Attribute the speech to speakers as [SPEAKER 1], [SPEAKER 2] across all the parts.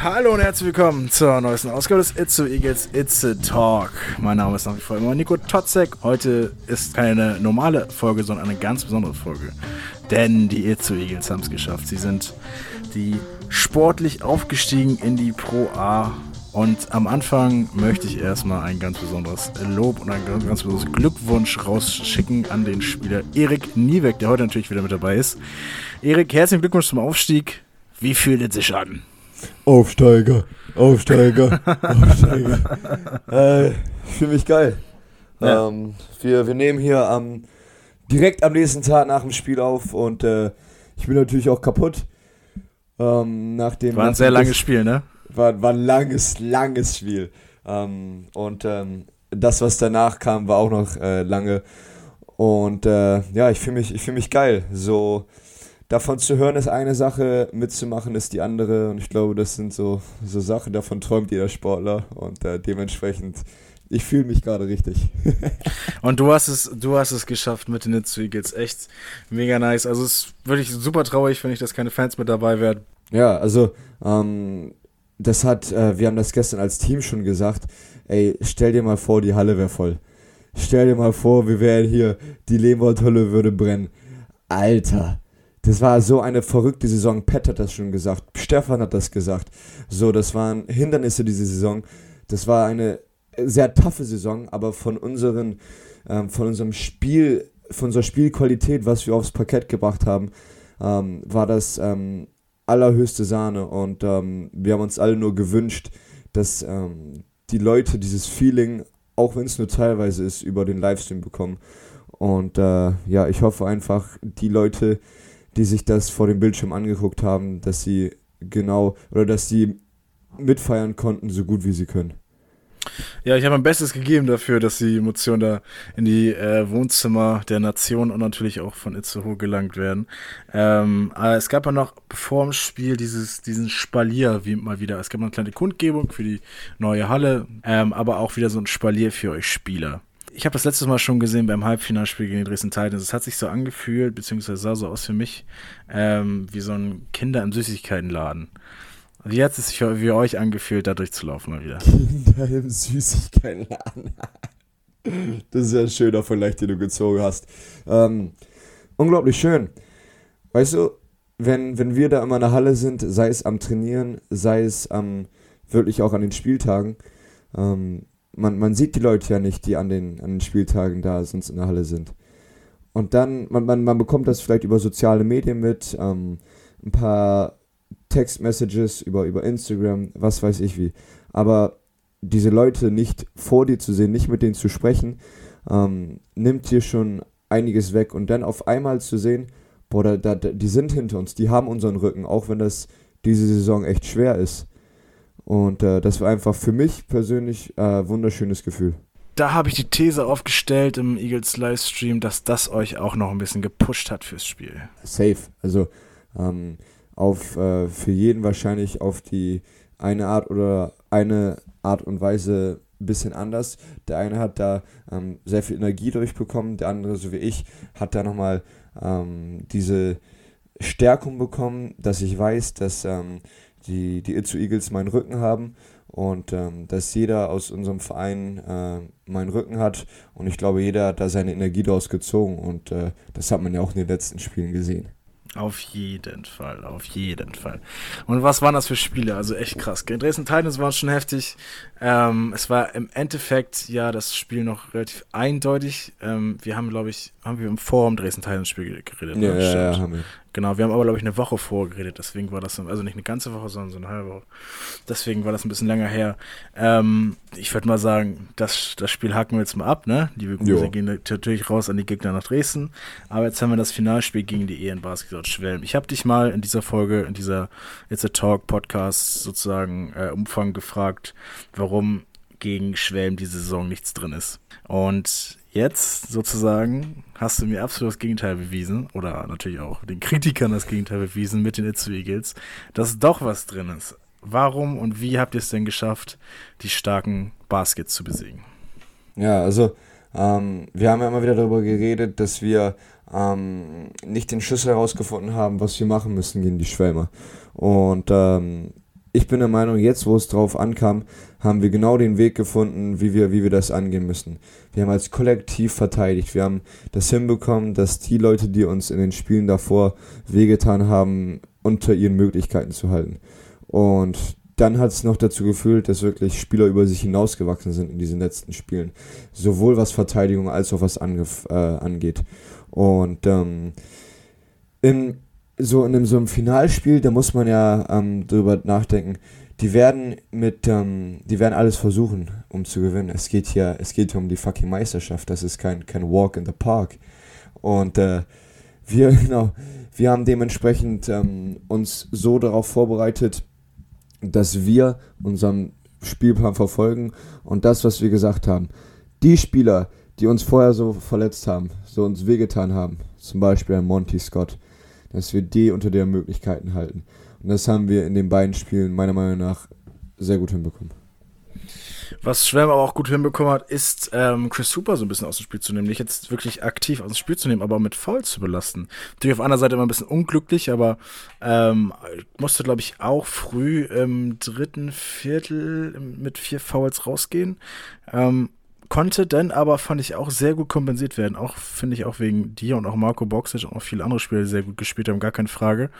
[SPEAKER 1] Hallo und herzlich willkommen zur neuesten Ausgabe des It's so Eagles It's a Talk. Mein Name ist nach wie vor immer Nico Totzek. Heute ist keine normale Folge, sondern eine ganz besondere Folge. Denn die It's so Eagles haben es geschafft. Sie sind die sportlich aufgestiegen in die Pro A. Und am Anfang möchte ich erstmal ein ganz besonderes Lob und ein ganz, ganz besonderes Glückwunsch rausschicken an den Spieler Erik Niebeck, der heute natürlich wieder mit dabei ist. Erik, herzlichen Glückwunsch zum Aufstieg. Wie fühlt es sich an?
[SPEAKER 2] Aufsteiger, Aufsteiger, Aufsteiger. äh, ich fühle mich geil. Ja. Ähm, wir, wir nehmen hier am, direkt am nächsten Tag nach dem Spiel auf und äh, ich bin natürlich auch kaputt. Ähm, nach dem,
[SPEAKER 1] war ein sehr langes Spiel, ne?
[SPEAKER 2] War, war ein langes, langes Spiel. Ähm, und ähm, das, was danach kam, war auch noch äh, lange. Und äh, ja, ich fühle mich, fühl mich geil. So davon zu hören ist eine Sache, mitzumachen ist die andere. Und ich glaube, das sind so, so Sachen, davon träumt jeder Sportler. Und äh, dementsprechend, ich fühle mich gerade richtig.
[SPEAKER 1] und du hast es, du hast es geschafft mit den Nitsu Eagles. Echt mega nice. Also es ist wirklich super traurig, wenn ich, dass keine Fans mit dabei wären.
[SPEAKER 2] Ja, also ähm, das hat, äh, wir haben das gestern als Team schon gesagt. Ey, stell dir mal vor, die Halle wäre voll. Stell dir mal vor, wir wären hier, die Lehmworthalle würde brennen. Alter, das war so eine verrückte Saison. Pat hat das schon gesagt. Stefan hat das gesagt. So, das waren Hindernisse diese Saison. Das war eine sehr taffe Saison, aber von unseren, ähm, von unserem Spiel, von unserer Spielqualität, was wir aufs Parkett gebracht haben, ähm, war das ähm, allerhöchste Sahne. Und ähm, wir haben uns alle nur gewünscht, dass ähm, die Leute dieses Feeling, auch wenn es nur teilweise ist, über den Livestream bekommen. Und äh, ja, ich hoffe einfach, die Leute, die sich das vor dem Bildschirm angeguckt haben, dass sie genau oder dass sie mitfeiern konnten, so gut wie sie können.
[SPEAKER 1] Ja, ich habe mein Bestes gegeben dafür, dass die Emotionen da in die äh, Wohnzimmer der Nation und natürlich auch von Itzehoe gelangt werden. Ähm, aber es gab ja noch vor dem Spiel dieses, diesen Spalier wie mal wieder. Es gab eine kleine Kundgebung für die neue Halle, ähm, aber auch wieder so ein Spalier für euch Spieler ich habe das letztes Mal schon gesehen beim Halbfinalspiel gegen die Dresden Titans. Es hat sich so angefühlt, beziehungsweise sah so aus für mich, ähm, wie so ein Kinder im Süßigkeitenladen. Wie hat es sich für euch angefühlt, da durchzulaufen mal wieder?
[SPEAKER 2] Kinder im Süßigkeitenladen. das ist ja ein schöner Vergleich, den du gezogen hast. Ähm, unglaublich schön. Weißt du, wenn, wenn wir da immer in der Halle sind, sei es am Trainieren, sei es am, wirklich auch an den Spieltagen, ähm, man, man sieht die Leute ja nicht, die an den, an den Spieltagen da sonst in der Halle sind. Und dann, man, man, man bekommt das vielleicht über soziale Medien mit, ähm, ein paar Textmessages über, über Instagram, was weiß ich wie. Aber diese Leute nicht vor dir zu sehen, nicht mit denen zu sprechen, ähm, nimmt dir schon einiges weg. Und dann auf einmal zu sehen, boah, da, da, die sind hinter uns, die haben unseren Rücken, auch wenn das diese Saison echt schwer ist. Und äh, das war einfach für mich persönlich äh, wunderschönes Gefühl.
[SPEAKER 1] Da habe ich die These aufgestellt im Eagles Livestream, dass das euch auch noch ein bisschen gepusht hat fürs Spiel.
[SPEAKER 2] Safe. Also ähm, auf äh, für jeden wahrscheinlich auf die eine Art oder eine Art und Weise ein bisschen anders. Der eine hat da ähm, sehr viel Energie durchbekommen, der andere, so wie ich, hat da nochmal ähm, diese Stärkung bekommen, dass ich weiß, dass ähm, die, die Itzu Eagles meinen Rücken haben und ähm, dass jeder aus unserem Verein äh, meinen Rücken hat und ich glaube, jeder hat da seine Energie daraus gezogen und äh, das hat man ja auch in den letzten Spielen gesehen.
[SPEAKER 1] Auf jeden Fall, auf jeden Fall. Und was waren das für Spiele? Also echt krass. Gegen Dresden Titans waren schon heftig. Ähm, es war im Endeffekt ja das Spiel noch relativ eindeutig. Ähm, wir haben, glaube ich, haben wir im Forum Dresden Titans Spiel geredet.
[SPEAKER 2] Ja, ne? ja, ja, haben wir.
[SPEAKER 1] Genau, wir haben aber, glaube ich, eine Woche vorgeredet, deswegen war das, also nicht eine ganze Woche, sondern so eine halbe Woche. Deswegen war das ein bisschen länger her. Ähm, ich würde mal sagen, das, das Spiel haken wir jetzt mal ab, ne? Liebe Grüße gehen natürlich raus an die Gegner nach Dresden. Aber jetzt haben wir das Finalspiel gegen die EN Basketball Schwelm. Ich habe dich mal in dieser Folge, in dieser It's a Talk Podcast sozusagen äh, Umfang gefragt, warum gegen Schwelm diese Saison nichts drin ist. Und jetzt sozusagen hast du mir absolut das Gegenteil bewiesen, oder natürlich auch den Kritikern das Gegenteil bewiesen mit den Itzu Eagles, dass doch was drin ist. Warum und wie habt ihr es denn geschafft, die starken Baskets zu besiegen?
[SPEAKER 2] Ja, also ähm, wir haben ja immer wieder darüber geredet, dass wir ähm, nicht den Schlüssel herausgefunden haben, was wir machen müssen gegen die Schwälme. Und ähm, ich bin der Meinung, jetzt wo es drauf ankam, haben wir genau den Weg gefunden, wie wir, wie wir das angehen müssen. Wir haben als Kollektiv verteidigt. Wir haben das hinbekommen, dass die Leute, die uns in den Spielen davor wehgetan haben, unter ihren Möglichkeiten zu halten. Und dann hat es noch dazu geführt, dass wirklich Spieler über sich hinausgewachsen sind in diesen letzten Spielen. Sowohl was Verteidigung als auch was äh, angeht. Und ähm, in so in einem, so einem Finalspiel, da muss man ja ähm, drüber nachdenken. Die werden mit, ähm, die werden alles versuchen, um zu gewinnen. Es geht hier, es geht hier um die fucking Meisterschaft. Das ist kein, kein Walk in the Park. Und äh, wir, genau, wir haben dementsprechend ähm, uns so darauf vorbereitet, dass wir unseren Spielplan verfolgen und das, was wir gesagt haben. Die Spieler, die uns vorher so verletzt haben, so uns wehgetan haben, zum Beispiel Monty Scott, dass wir die unter der Möglichkeiten halten. Und das haben wir in den beiden Spielen meiner Meinung nach sehr gut hinbekommen.
[SPEAKER 1] Was Schwärme aber auch gut hinbekommen hat, ist ähm, Chris Super so ein bisschen aus dem Spiel zu nehmen. Nicht jetzt wirklich aktiv aus dem Spiel zu nehmen, aber mit Foul zu belasten. Natürlich auf einer Seite immer ein bisschen unglücklich, aber ähm, musste, glaube ich, auch früh im dritten Viertel mit vier Fouls rausgehen. Ähm, konnte dann aber, fand ich, auch sehr gut kompensiert werden. Auch, finde ich, auch wegen dir und auch Marco Boxic und auch viele andere Spieler, sehr gut gespielt haben, gar keine Frage.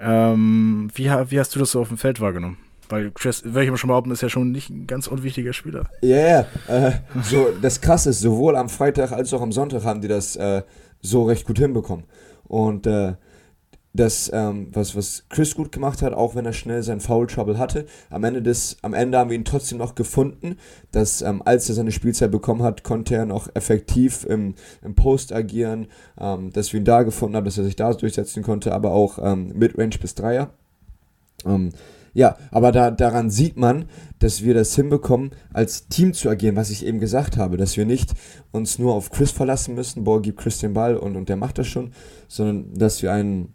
[SPEAKER 1] Ähm, wie, wie hast du das so auf dem Feld wahrgenommen? Weil Chris, würde ich mal schon behaupten, ist ja schon nicht ein ganz unwichtiger Spieler.
[SPEAKER 2] Ja, yeah, äh, so, das Krasse ist, sowohl am Freitag als auch am Sonntag haben die das äh, so recht gut hinbekommen. Und äh, das, ähm, was, was Chris gut gemacht hat, auch wenn er schnell sein Foul Trouble hatte. Am Ende des, am Ende haben wir ihn trotzdem noch gefunden, dass ähm, als er seine Spielzeit bekommen hat, konnte er noch effektiv im, im Post agieren, ähm, dass wir ihn da gefunden haben, dass er sich da durchsetzen konnte, aber auch ähm, Midrange bis Dreier. Ähm, ja, aber da, daran sieht man, dass wir das hinbekommen, als Team zu agieren, was ich eben gesagt habe, dass wir nicht uns nur auf Chris verlassen müssen, boah, gib Chris den Ball und, und der macht das schon, sondern dass wir einen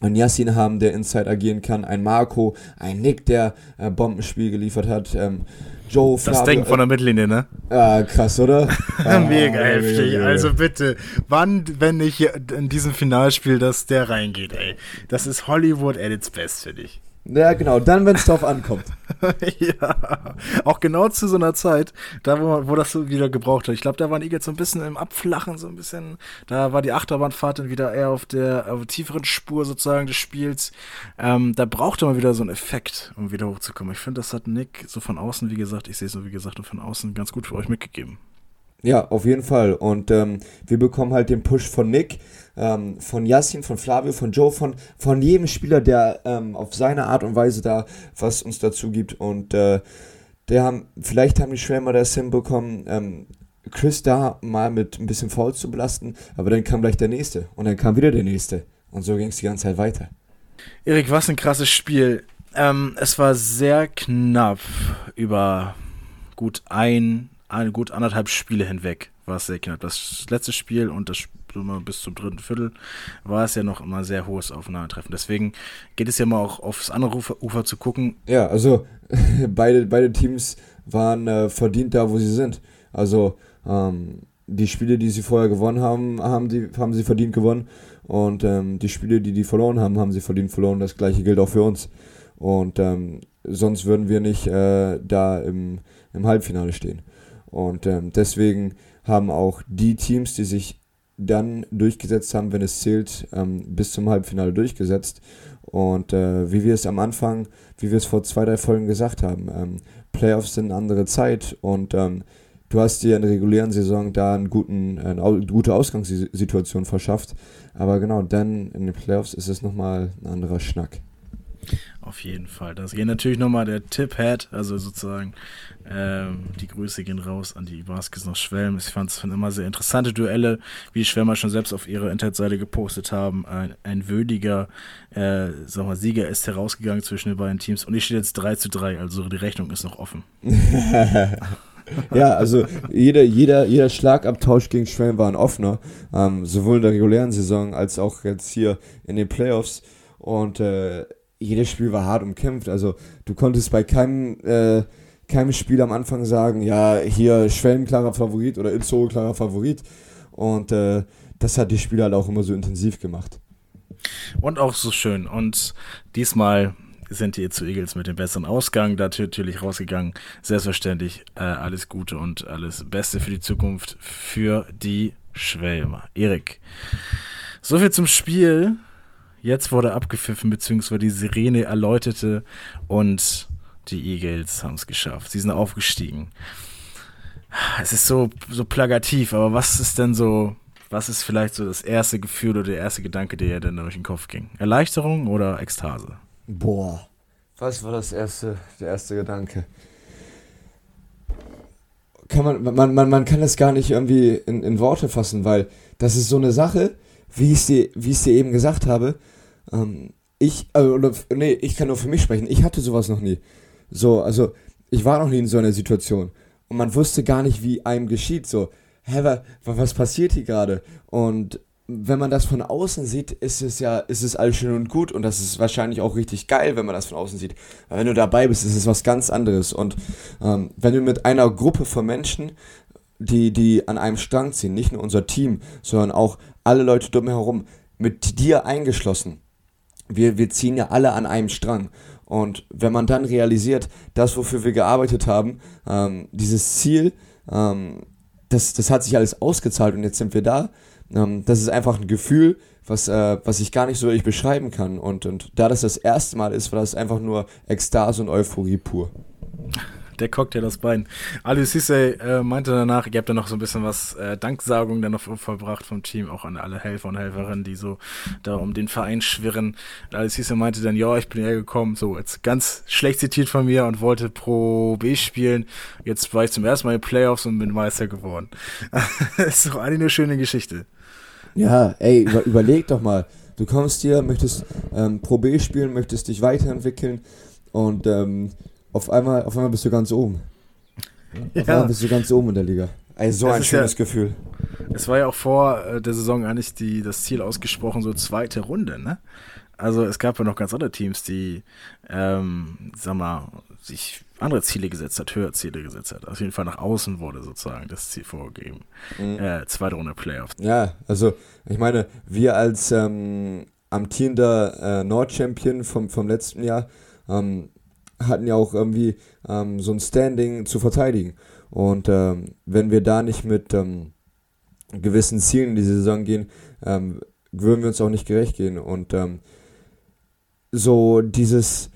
[SPEAKER 2] ein Yassin haben, der Inside agieren kann, ein Marco, ein Nick, der äh, Bombenspiel geliefert hat, ähm, Joe,
[SPEAKER 1] Flavio, Das Ding von der Mittellinie, ne?
[SPEAKER 2] Ah, krass, oder?
[SPEAKER 1] Mega ah, heftig. Also bitte, wann, wenn nicht in diesem Finalspiel, dass der reingeht, ey? Das ist Hollywood at its best, für dich.
[SPEAKER 2] Ja, genau, dann, wenn es drauf ankommt.
[SPEAKER 1] ja, auch genau zu so einer Zeit, da wo, wo das so wieder gebraucht hat. Ich glaube, da waren Eagles so ein bisschen im Abflachen, so ein bisschen, da war die Achterbahnfahrt dann wieder eher auf der, auf der tieferen Spur sozusagen des Spiels. Ähm, da brauchte man wieder so einen Effekt, um wieder hochzukommen. Ich finde, das hat Nick so von außen, wie gesagt, ich sehe es so wie gesagt, von außen ganz gut für euch mitgegeben.
[SPEAKER 2] Ja, auf jeden Fall. Und ähm, wir bekommen halt den Push von Nick, ähm, von Yassin, von Flavio, von Joe, von, von jedem Spieler, der ähm, auf seine Art und Weise da was uns dazu gibt. Und äh, der haben, vielleicht haben die Schwärmer das hinbekommen, ähm, Chris da mal mit ein bisschen faul zu belasten, aber dann kam gleich der nächste und dann kam wieder der nächste. Und so ging es die ganze Zeit weiter.
[SPEAKER 1] Erik, was ein krasses Spiel. Ähm, es war sehr knapp über gut ein ein, gut anderthalb Spiele hinweg war es sehr knapp. Das letzte Spiel und das bis zum dritten Viertel war es ja noch immer sehr hohes Aufeinandertreffen. Deswegen geht es ja mal auch aufs andere Ufer, Ufer zu gucken.
[SPEAKER 2] Ja, also beide, beide Teams waren äh, verdient da, wo sie sind. Also ähm, die Spiele, die sie vorher gewonnen haben, haben, die, haben sie verdient gewonnen. Und ähm, die Spiele, die die verloren haben, haben sie verdient verloren. Das gleiche gilt auch für uns. Und ähm, sonst würden wir nicht äh, da im, im Halbfinale stehen. Und ähm, deswegen haben auch die Teams, die sich dann durchgesetzt haben, wenn es zählt, ähm, bis zum Halbfinale durchgesetzt. Und äh, wie wir es am Anfang, wie wir es vor zwei, drei Folgen gesagt haben, ähm, Playoffs sind eine andere Zeit und ähm, du hast dir in der regulären Saison da einen guten, eine gute Ausgangssituation verschafft. Aber genau, dann in den Playoffs ist es nochmal ein anderer Schnack.
[SPEAKER 1] Auf jeden Fall. Das geht natürlich nochmal der Tip-Head, also sozusagen ähm, die Grüße gehen raus an die Baskets noch Schwelm. Ich fand es immer sehr interessante Duelle, wie die Schwärmer schon selbst auf ihrer Internetseite gepostet haben. Ein, ein würdiger äh, sag mal, Sieger ist herausgegangen zwischen den beiden Teams und ich stehe jetzt 3 zu 3, also die Rechnung ist noch offen.
[SPEAKER 2] ja, also jeder, jeder, jeder Schlagabtausch gegen Schwelm war ein offener, ähm, sowohl in der regulären Saison als auch jetzt hier in den Playoffs. Und äh, jedes Spiel war hart umkämpft. Also du konntest bei keinem, äh, keinem Spiel am Anfang sagen, ja, hier Schwellen klarer Favorit oder Itzo klarer Favorit. Und äh, das hat die Spieler halt auch immer so intensiv gemacht.
[SPEAKER 1] Und auch so schön. Und diesmal sind die zu Eagles mit dem besseren Ausgang da natürlich rausgegangen. Selbstverständlich äh, alles Gute und alles Beste für die Zukunft für die Schwelmer. Erik. Soviel zum Spiel. Jetzt wurde abgepfiffen, beziehungsweise die Sirene erläuterte und die Eagles haben es geschafft. Sie sind aufgestiegen. Es ist so, so plagativ, aber was ist denn so, was ist vielleicht so das erste Gefühl oder der erste Gedanke, der dir denn durch den Kopf ging? Erleichterung oder Ekstase?
[SPEAKER 2] Boah, was war das erste, der erste Gedanke? Kann man, man, man, man kann das gar nicht irgendwie in, in Worte fassen, weil das ist so eine Sache, wie ich dir, wie ich dir eben gesagt habe. Ähm, ich, also, oder, nee, ich kann nur für mich sprechen. Ich hatte sowas noch nie. So, also, ich war noch nie in so einer Situation. Und man wusste gar nicht, wie einem geschieht. So, hä, was passiert hier gerade? Und wenn man das von außen sieht, ist es ja, ist es alles schön und gut und das ist wahrscheinlich auch richtig geil, wenn man das von außen sieht. Aber wenn du dabei bist, ist es was ganz anderes. Und ähm, wenn du mit einer Gruppe von Menschen, die, die an einem Strang ziehen, nicht nur unser Team, sondern auch alle Leute drumherum, mit dir eingeschlossen, wir, wir ziehen ja alle an einem Strang. Und wenn man dann realisiert, das, wofür wir gearbeitet haben, ähm, dieses Ziel, ähm, das, das hat sich alles ausgezahlt und jetzt sind wir da. Ähm, das ist einfach ein Gefühl, was, äh, was ich gar nicht so richtig beschreiben kann. Und, und da das das erste Mal ist, war das einfach nur Ekstase und Euphorie pur
[SPEAKER 1] der Cocktail das Bein. Ali Sisse äh, meinte danach, ihr habt ja noch so ein bisschen was äh, Danksagung dann noch vollbracht vom Team, auch an alle Helfer und Helferinnen, die so da um den Verein schwirren. Ali Sisse meinte dann, ja, ich bin hergekommen, so jetzt ganz schlecht zitiert von mir und wollte Pro B spielen. Jetzt war ich zum ersten Mal in Playoffs und bin Meister geworden. ist doch eigentlich eine schöne Geschichte.
[SPEAKER 2] Ja, ey, über, überleg doch mal. Du kommst hier, möchtest ähm, Pro B spielen, möchtest dich weiterentwickeln und ähm, auf einmal, auf einmal bist du ganz oben. Ja. Auf einmal bist du ganz oben in der Liga. Ey, so das ein schönes ja, Gefühl.
[SPEAKER 1] Es war ja auch vor äh, der Saison eigentlich die, das Ziel ausgesprochen, so zweite Runde, ne? Also es gab ja noch ganz andere Teams, die, ähm, sag mal, sich andere Ziele gesetzt hat, höhere Ziele gesetzt hat. Auf jeden Fall nach außen wurde sozusagen das Ziel vorgegeben. Mhm. Äh, zweite Runde Playoffs.
[SPEAKER 2] Ja, also ich meine, wir als ähm, amtierender äh, Nord-Champion vom, vom letzten Jahr ähm, hatten ja auch irgendwie ähm, so ein Standing zu verteidigen. Und ähm, wenn wir da nicht mit ähm, gewissen Zielen in die Saison gehen, ähm, würden wir uns auch nicht gerecht gehen. Und ähm, so dieses,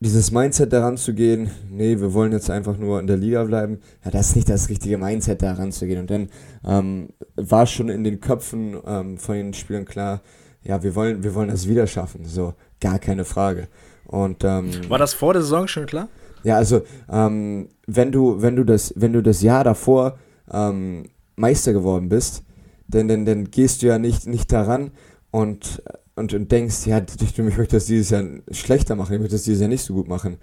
[SPEAKER 2] dieses Mindset daran zu gehen, nee, wir wollen jetzt einfach nur in der Liga bleiben, ja, das ist nicht das richtige Mindset daran zu gehen. Und dann ähm, war schon in den Köpfen von den Spielern klar, ja, wir wollen, wir wollen das wieder schaffen, so gar keine Frage. Und, ähm,
[SPEAKER 1] War das vor der Saison schon klar?
[SPEAKER 2] Ja, also ähm, wenn du, wenn du das, wenn du das Jahr davor ähm, Meister geworden bist, dann, dann, dann gehst du ja nicht, nicht daran und, und, und denkst, ja, ich, ich möchte das dieses Jahr schlechter machen, ich möchte das dieses Jahr nicht so gut machen.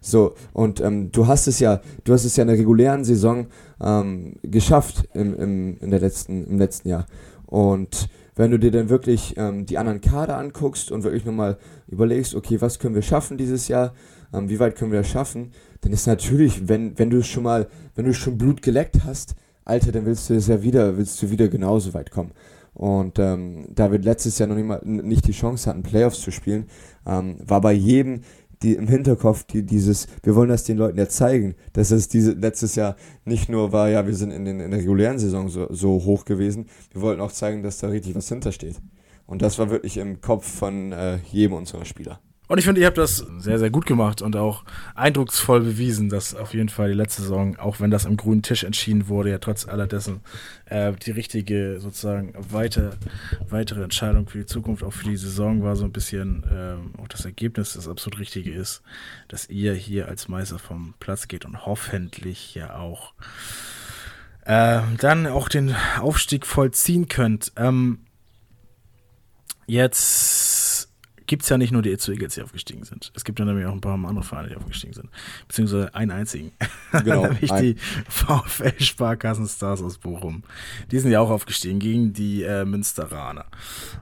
[SPEAKER 2] So, und ähm, du hast es ja, du hast es ja in der regulären Saison ähm, geschafft im, im, in der letzten, im letzten Jahr. Und wenn du dir dann wirklich ähm, die anderen Kader anguckst und wirklich nochmal überlegst, okay, was können wir schaffen dieses Jahr, ähm, wie weit können wir das schaffen, dann ist natürlich, wenn, wenn du schon mal, wenn du schon Blut geleckt hast, Alter, dann willst du es ja wieder, willst du wieder genauso weit kommen. Und ähm, da wir letztes Jahr noch nicht, mal, nicht die Chance hatten, Playoffs zu spielen, ähm, war bei jedem die im Hinterkopf, die dieses, wir wollen das den Leuten ja zeigen, dass es diese letztes Jahr nicht nur war, ja, wir sind in, den, in der regulären Saison so, so hoch gewesen, wir wollten auch zeigen, dass da richtig was hintersteht. Und das war wirklich im Kopf von äh, jedem unserer Spieler.
[SPEAKER 1] Und ich finde, ihr habt das sehr, sehr gut gemacht und auch eindrucksvoll bewiesen, dass auf jeden Fall die letzte Saison, auch wenn das am grünen Tisch entschieden wurde, ja trotz allerdessen äh, die richtige sozusagen weite, weitere Entscheidung für die Zukunft, auch für die Saison war so ein bisschen äh, auch das Ergebnis das absolut Richtige ist, dass ihr hier als Meister vom Platz geht und hoffentlich ja auch äh, dann auch den Aufstieg vollziehen könnt. Ähm, jetzt gibt es ja nicht nur die Itzu Eagles, die aufgestiegen sind. Es gibt ja nämlich auch ein paar andere Vereine, die aufgestiegen sind. Beziehungsweise einen einzigen. Genau. nämlich ein. die VfL Sparkassen Stars aus Bochum. Die sind ja auch aufgestiegen gegen die äh, Münsteraner.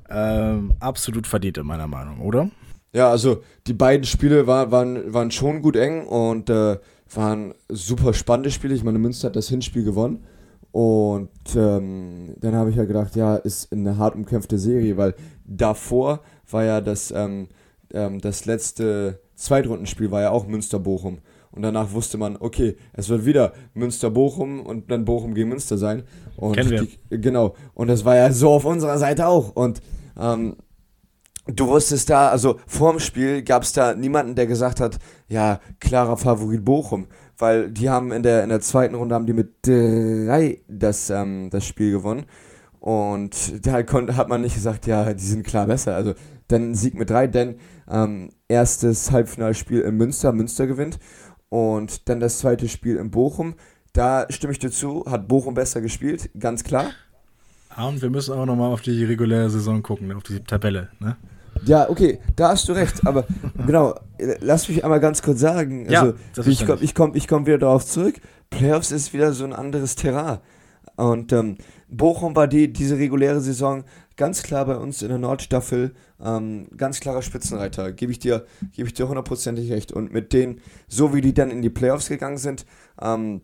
[SPEAKER 1] Ähm, absolut verdient in meiner Meinung, oder?
[SPEAKER 2] Ja, also die beiden Spiele war, waren, waren schon gut eng und äh, waren super spannende Spiele. Ich meine, Münster hat das Hinspiel gewonnen. Und ähm, dann habe ich ja gedacht, ja, ist eine hart umkämpfte Serie, weil davor war ja das, ähm, ähm, das letzte Zweitrundenspiel war ja auch Münster-Bochum. Und danach wusste man, okay, es wird wieder Münster-Bochum und dann Bochum gegen Münster sein. Und
[SPEAKER 1] Kennen wir.
[SPEAKER 2] Die, genau. Und das war ja so auf unserer Seite auch. Und ähm, du wusstest da, also vorm Spiel gab es da niemanden, der gesagt hat, ja, klarer Favorit Bochum. Weil die haben in der, in der zweiten Runde haben die mit drei das, ähm, das Spiel gewonnen. Und da konnte, hat man nicht gesagt, ja, die sind klar besser. Also dann Sieg mit drei, denn ähm, erstes Halbfinalspiel in Münster, Münster gewinnt. Und dann das zweite Spiel in Bochum. Da stimme ich dir zu, hat Bochum besser gespielt, ganz klar.
[SPEAKER 1] Ah, und wir müssen auch nochmal auf die reguläre Saison gucken, auf die Tabelle, ne?
[SPEAKER 2] Ja, okay, da hast du recht, aber genau, lass mich einmal ganz kurz sagen. Also, ja, ich komme ich komm, ich komm wieder darauf zurück. Playoffs ist wieder so ein anderes Terrain. Und ähm, Bochum war die, diese reguläre Saison ganz klar bei uns in der Nordstaffel, ähm, ganz klarer Spitzenreiter, gebe ich dir, hundertprozentig recht. Und mit denen, so wie die dann in die Playoffs gegangen sind, ähm,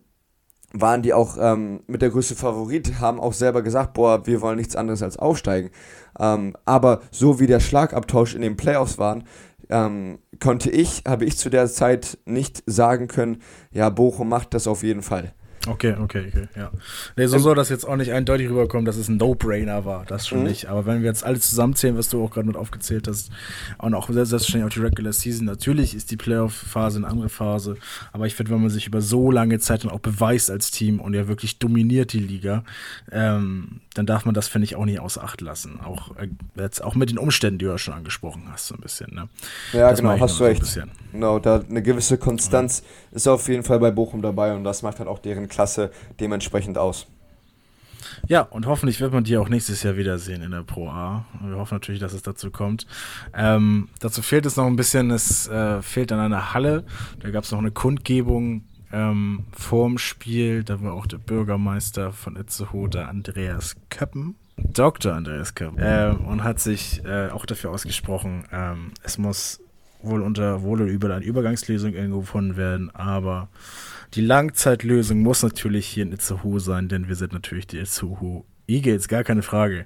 [SPEAKER 2] waren die auch ähm, mit der größte Favorit, haben auch selber gesagt, boah, wir wollen nichts anderes als aufsteigen. Ähm, aber so wie der Schlagabtausch in den Playoffs waren, ähm, konnte ich, habe ich zu der Zeit nicht sagen können, ja, Bochum macht das auf jeden Fall.
[SPEAKER 1] Okay, okay, okay, ja. Nee, so soll das jetzt auch nicht eindeutig rüberkommen, dass es ein No-Brainer war, das schon mhm. nicht. Aber wenn wir jetzt alles zusammenzählen, was du auch gerade mit aufgezählt hast, und auch selbstverständlich auch die Regular Season, natürlich ist die Playoff-Phase eine andere Phase, aber ich finde, wenn man sich über so lange Zeit dann auch beweist als Team und ja wirklich dominiert die Liga, ähm, dann darf man das, finde ich, auch nicht außer Acht lassen. Auch, äh, jetzt auch mit den Umständen, die du ja schon angesprochen hast, so ein bisschen. Ne?
[SPEAKER 2] Ja, das genau, hast du recht. So genau, da eine gewisse Konstanz ja. ist auf jeden Fall bei Bochum dabei und das macht halt auch deren Klasse dementsprechend aus.
[SPEAKER 1] Ja, und hoffentlich wird man die auch nächstes Jahr wiedersehen in der Pro A. Wir hoffen natürlich, dass es dazu kommt. Ähm, dazu fehlt es noch ein bisschen, es äh, fehlt an einer Halle. Da gab es noch eine Kundgebung ähm, vorm Spiel, da war auch der Bürgermeister von Itzehoe, Andreas Köppen, Dr. Andreas Köppen, äh, und hat sich äh, auch dafür ausgesprochen, ähm, es muss wohl unter wohl oder über eine Übergangslösung irgendwo gefunden werden, aber die Langzeitlösung muss natürlich hier in Itzehoe sein, denn wir sind natürlich die Itzehoe Eagles, gar keine Frage.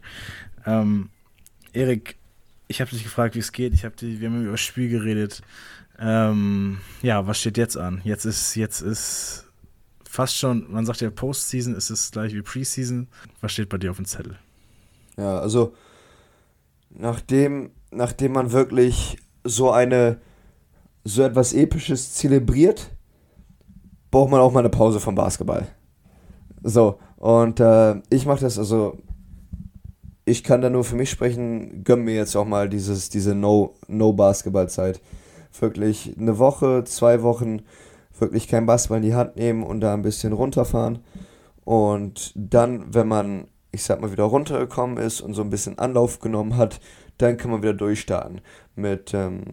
[SPEAKER 1] Ähm, Erik, ich habe dich gefragt, wie es geht. Ich hab die, wir haben über das Spiel geredet. Ähm, ja, was steht jetzt an? Jetzt ist, jetzt ist fast schon, man sagt ja Postseason, ist es gleich wie Preseason. Was steht bei dir auf dem Zettel?
[SPEAKER 2] Ja, also nachdem, nachdem man wirklich so eine, so etwas Episches zelebriert, braucht man auch mal eine Pause vom Basketball. So, und äh, ich mache das, also ich kann da nur für mich sprechen, gönn mir jetzt auch mal dieses, diese No-Basketball-Zeit. No wirklich eine Woche, zwei Wochen wirklich kein Basketball in die Hand nehmen und da ein bisschen runterfahren. Und dann, wenn man, ich sag mal, wieder runtergekommen ist und so ein bisschen Anlauf genommen hat, dann kann man wieder durchstarten mit, ähm,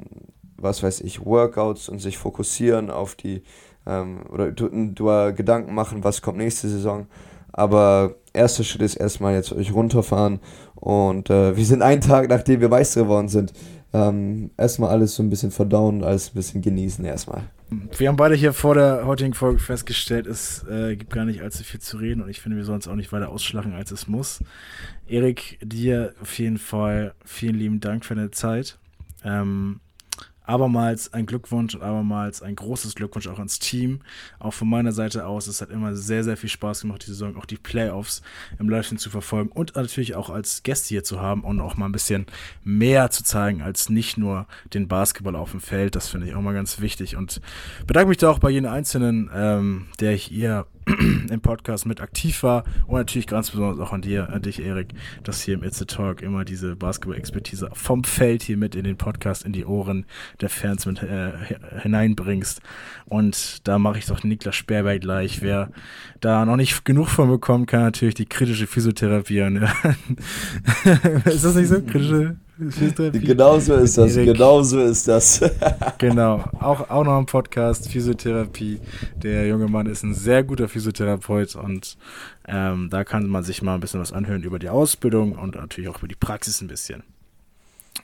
[SPEAKER 2] was weiß ich, Workouts und sich fokussieren auf die, ähm, oder du, du Gedanken machen, was kommt nächste Saison. Aber erster Schritt ist erstmal jetzt euch runterfahren. Und äh, wir sind einen Tag, nachdem wir Meister geworden sind, ähm, erstmal alles so ein bisschen verdauen, alles ein bisschen genießen erstmal.
[SPEAKER 1] Wir haben beide hier vor der heutigen Folge festgestellt, es äh, gibt gar nicht allzu viel zu reden und ich finde, wir sollen es auch nicht weiter ausschlagen, als es muss. Erik, dir auf jeden Fall vielen lieben Dank für deine Zeit. Ähm, abermals ein Glückwunsch und abermals ein großes Glückwunsch auch ans Team. Auch von meiner Seite aus, es hat immer sehr, sehr viel Spaß gemacht, die Saison, auch die Playoffs im Livestream zu verfolgen und natürlich auch als Gäste hier zu haben und auch mal ein bisschen mehr zu zeigen als nicht nur den Basketball auf dem Feld. Das finde ich auch mal ganz wichtig und bedanke mich da auch bei jedem Einzelnen, ähm, der hier im Podcast mit aktiv war und natürlich ganz besonders auch an dir, an dich, Erik, dass hier im It's a Talk immer diese Basketball-Expertise vom Feld hier mit in den Podcast, in die Ohren der Fans mit äh, hineinbringst. Und da mache ich doch Niklas Sperrberg gleich. Wer da noch nicht genug von bekommt, kann natürlich die kritische Physiotherapie anhören. ist das nicht so? Kritische
[SPEAKER 2] Genau so ist das, genau so ist das.
[SPEAKER 1] genau, auch, auch noch ein Podcast, Physiotherapie. Der junge Mann ist ein sehr guter Physiotherapeut und ähm, da kann man sich mal ein bisschen was anhören über die Ausbildung und natürlich auch über die Praxis ein bisschen.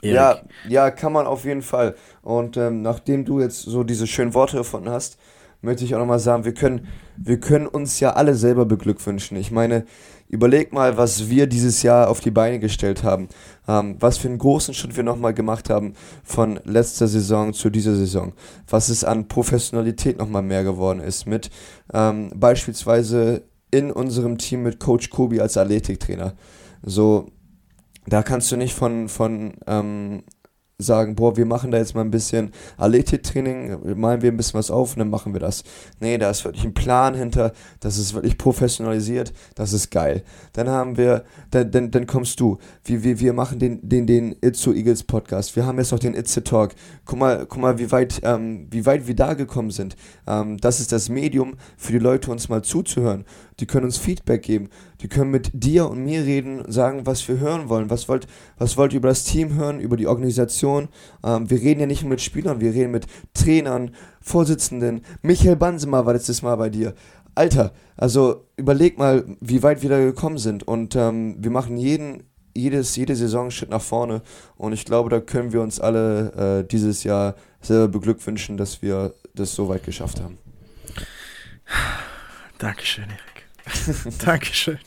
[SPEAKER 2] Erik. Ja, ja, kann man auf jeden Fall. Und ähm, nachdem du jetzt so diese schönen Worte gefunden hast, möchte ich auch nochmal sagen, wir können, wir können uns ja alle selber beglückwünschen. Ich meine, überleg mal, was wir dieses Jahr auf die Beine gestellt haben. Ähm, was für einen großen Schritt wir nochmal gemacht haben von letzter Saison zu dieser Saison. Was es an Professionalität nochmal mehr geworden ist. Mit ähm, beispielsweise in unserem Team mit Coach Kobi als Athletiktrainer. So, da kannst du nicht von, von ähm, sagen, boah, wir machen da jetzt mal ein bisschen Athletiktraining, malen wir ein bisschen was auf und dann machen wir das. Nee, da ist wirklich ein Plan hinter, das ist wirklich professionalisiert, das ist geil. Dann haben wir, dann, dann, dann kommst du, wir, wir, wir machen den, den, den Itzo Eagles Podcast, wir haben jetzt auch den Itze Talk. Guck mal, guck mal, wie weit, ähm, wie weit wir da gekommen sind. Ähm, das ist das Medium für die Leute, uns mal zuzuhören die können uns Feedback geben, die können mit dir und mir reden, sagen, was wir hören wollen, was wollt, was wollt ihr über das Team hören, über die Organisation. Ähm, wir reden ja nicht nur mit Spielern, wir reden mit Trainern, Vorsitzenden. Michael Bansemer war letztes Mal bei dir. Alter, also überleg mal, wie weit wir da gekommen sind und ähm, wir machen jeden jedes, jede Saison einen Schritt nach vorne. Und ich glaube, da können wir uns alle äh, dieses Jahr selber beglückwünschen, dass wir das so weit geschafft haben.
[SPEAKER 1] Dankeschön, Erik. Dankeschön.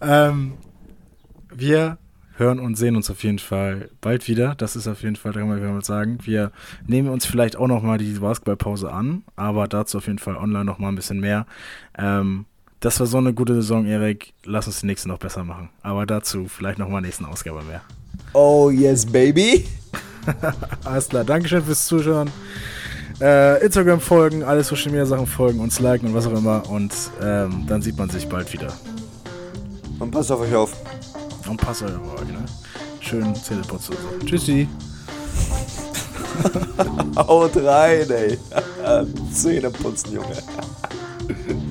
[SPEAKER 1] Ähm, wir hören und sehen uns auf jeden Fall bald wieder. Das ist auf jeden Fall, da kann man mal sagen. Wir nehmen uns vielleicht auch noch mal die Basketballpause an, aber dazu auf jeden Fall online noch mal ein bisschen mehr. Ähm, das war so eine gute Saison, Erik. Lass uns die nächste noch besser machen. Aber dazu vielleicht noch mal nächsten Ausgabe mehr.
[SPEAKER 2] Oh yes, baby.
[SPEAKER 1] Alles klar. Dankeschön fürs Zuschauen äh, Instagram folgen, alle Social Media Sachen folgen, uns liken und was auch immer. Und ähm, dann sieht man sich bald wieder.
[SPEAKER 2] Und passt auf euch auf.
[SPEAKER 1] Und passt auf euch, ne? Schön Zähneputzen. Tschüssi.
[SPEAKER 2] Haut rein, ey. Zähneputzen, Junge.